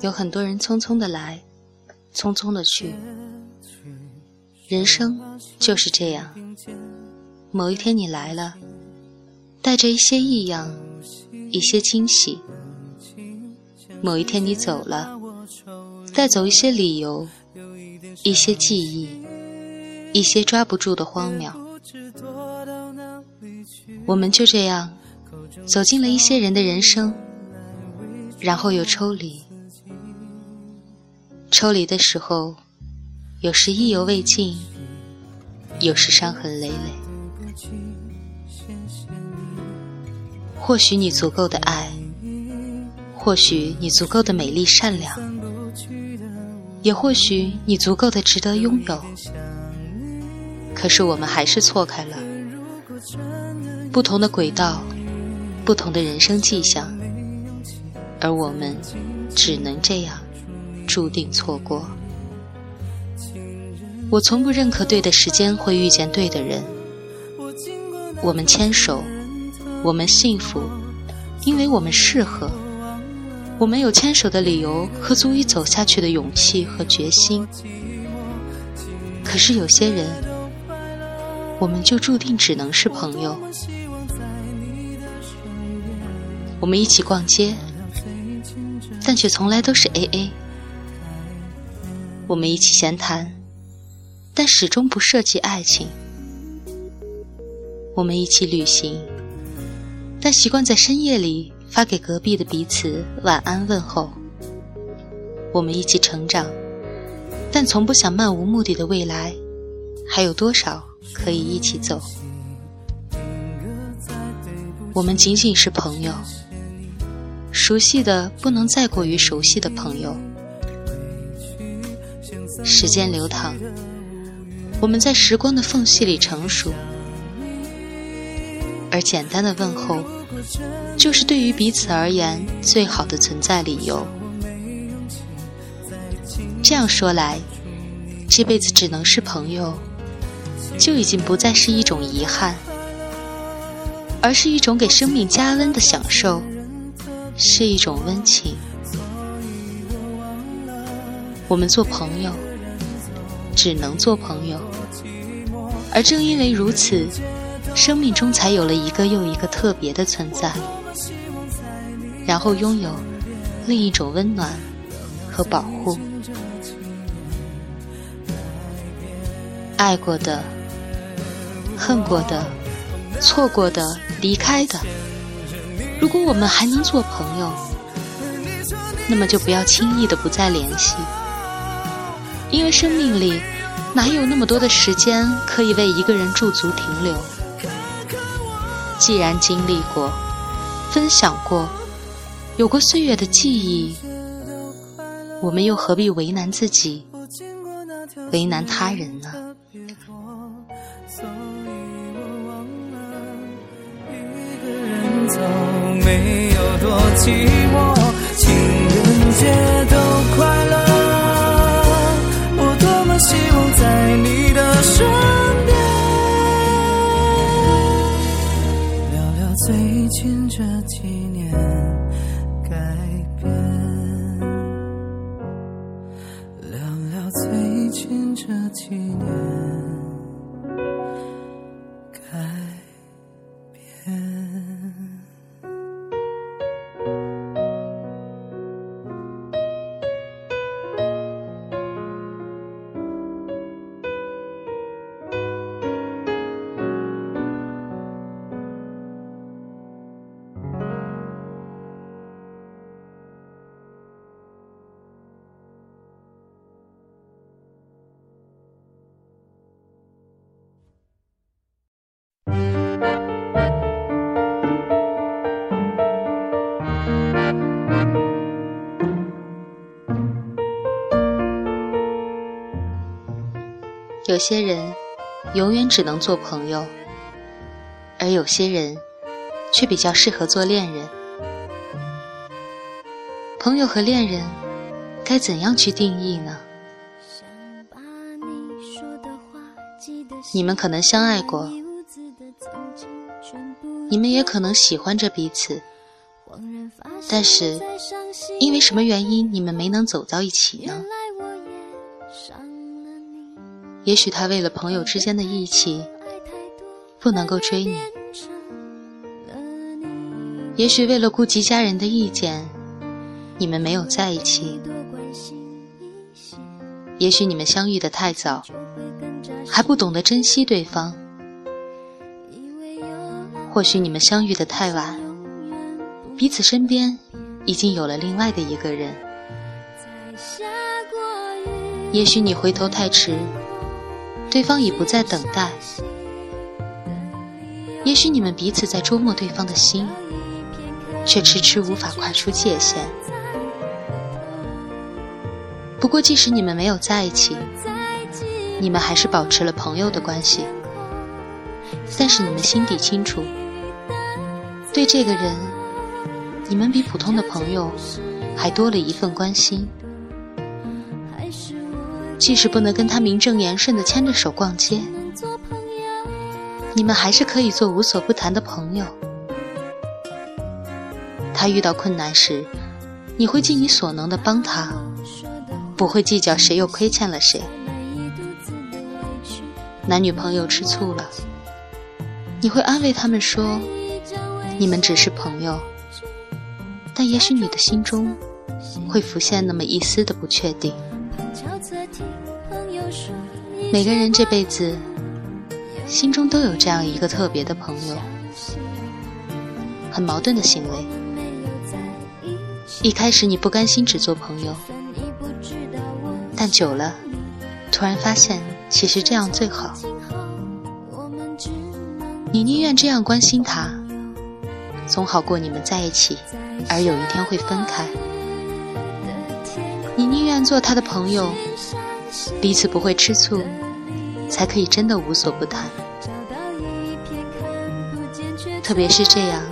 有很多人匆匆的来，匆匆的去。人生就是这样，某一天你来了，带着一些异样，一些惊喜；某一天你走了，带走一些理由，一些记忆，一些抓不住的荒谬。我们就这样走进了一些人的人生，然后又抽离。抽离的时候，有时意犹未尽，有时伤痕累累。或许你足够的爱，或许你足够的美丽善良，也或许你足够的值得拥有。可是我们还是错开了，不同的轨道，不同的人生迹象，而我们只能这样。注定错过。我从不认可对的时间会遇见对的人。我们牵手，我们幸福，因为我们适合。我们有牵手的理由和足以走下去的勇气和决心。可是有些人，我们就注定只能是朋友。我们一起逛街，但却从来都是 A A。我们一起闲谈，但始终不涉及爱情。我们一起旅行，但习惯在深夜里发给隔壁的彼此晚安问候。我们一起成长，但从不想漫无目的的未来还有多少可以一起走。我们仅仅是朋友，熟悉的不能再过于熟悉的朋友。时间流淌，我们在时光的缝隙里成熟，而简单的问候，就是对于彼此而言最好的存在理由。这样说来，这辈子只能是朋友，就已经不再是一种遗憾，而是一种给生命加温的享受，是一种温情。我们做朋友。只能做朋友，而正因为如此，生命中才有了一个又一个特别的存在，然后拥有另一种温暖和保护。爱过的、恨过的、错过的、离开的，如果我们还能做朋友，那么就不要轻易的不再联系。因为生命里哪有那么多的时间可以为一个人驻足停留？既然经历过、分享过、有过岁月的记忆，我们又何必为难自己、为难他人呢？没有多寂，最近这几年。有些人永远只能做朋友，而有些人却比较适合做恋人。朋友和恋人该怎样去定义呢？你们可能相爱过，你们也可能喜欢着彼此，但是因为什么原因你们没能走到一起呢？也许他为了朋友之间的义气，不能够追你；也许为了顾及家人的意见，你们没有在一起；也许你们相遇的太早，还不懂得珍惜对方；或许你们相遇的太晚，彼此身边已经有了另外的一个人；也许你回头太迟。对方已不再等待，也许你们彼此在捉摸对方的心，却迟迟无法跨出界限。不过，即使你们没有在一起，你们还是保持了朋友的关系。但是你们心底清楚，对这个人，你们比普通的朋友还多了一份关心。即使不能跟他名正言顺的牵着手逛街，你们还是可以做无所不谈的朋友。他遇到困难时，你会尽你所能的帮他，不会计较谁又亏欠了谁。男女朋友吃醋了，你会安慰他们说，你们只是朋友。但也许你的心中会浮现那么一丝的不确定。每个人这辈子心中都有这样一个特别的朋友，很矛盾的行为。一开始你不甘心只做朋友，但久了，突然发现其实这样最好。你宁愿这样关心他，总好过你们在一起，而有一天会分开。你宁愿做他的朋友。彼此不会吃醋，才可以真的无所不谈。特别是这样，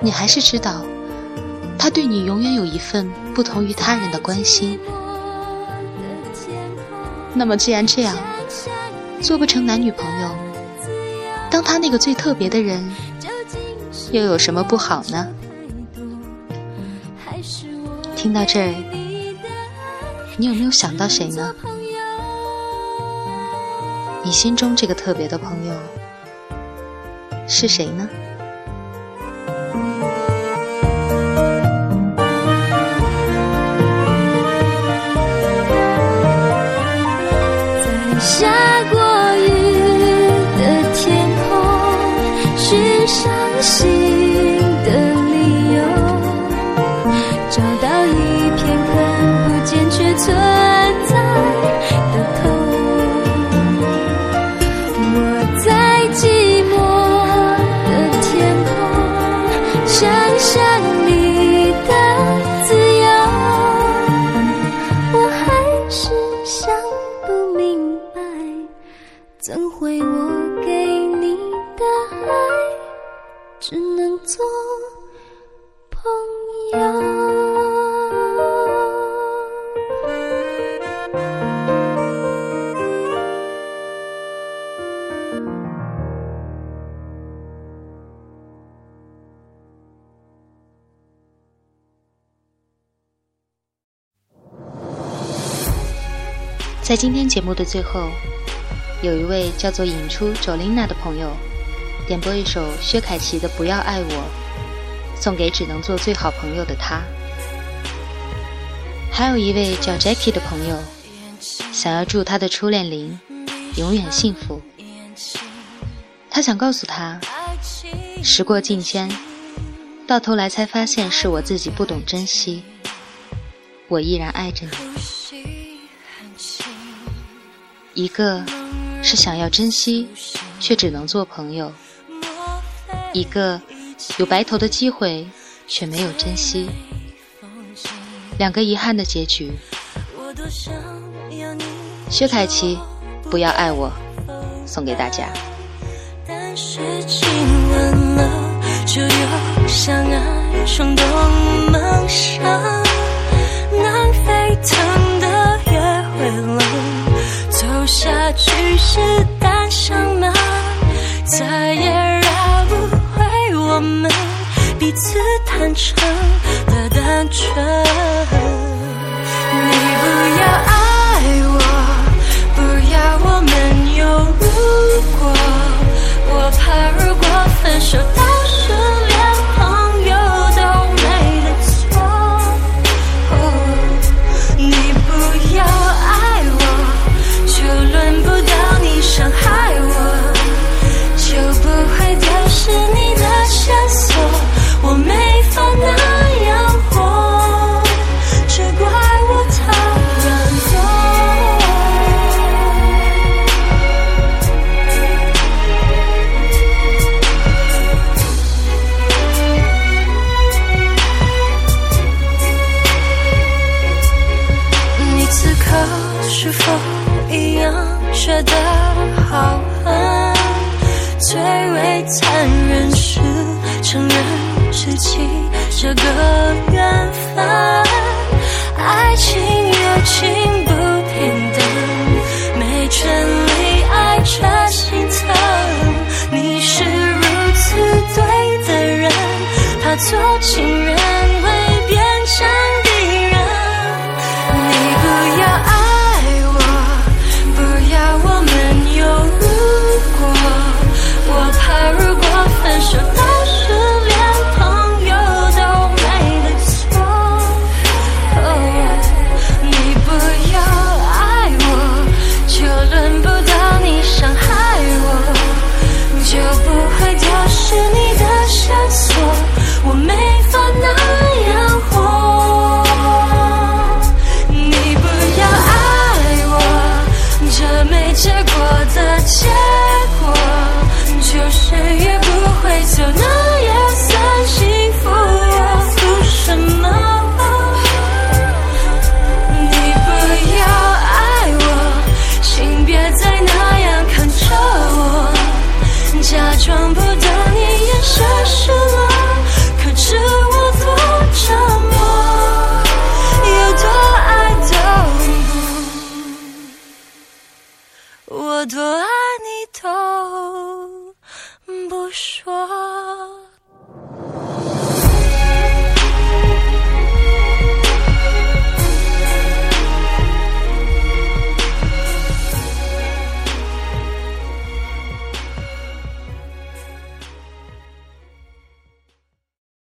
你还是知道，他对你永远有一份不同于他人的关心。那么既然这样，做不成男女朋友，当他那个最特别的人，又有什么不好呢？听到这儿，你有没有想到谁呢？你心中这个特别的朋友是谁呢？在下过雨的天空，是伤心在今天节目的最后，有一位叫做引出 Jolina 的朋友点播一首薛凯琪的《不要爱我》，送给只能做最好朋友的他。还有一位叫 Jackie 的朋友，想要祝他的初恋林永远幸福。他想告诉他，时过境迁，到头来才发现是我自己不懂珍惜，我依然爱着你。一个是想要珍惜，却只能做朋友；一个有白头的机会，却没有珍惜。两个遗憾的结局。薛凯琪，不要爱我，送给大家。但是亲吻了，就有相爱冲动梦想，南飞腾的也会了。下去是单向吗？再也绕不回我们彼此坦诚是否一样觉得好恨？最为残忍是承认失去这个缘分。爱情友情不平等，没权利爱着心疼。你是如此对的人，怕做情人。我多爱你都不说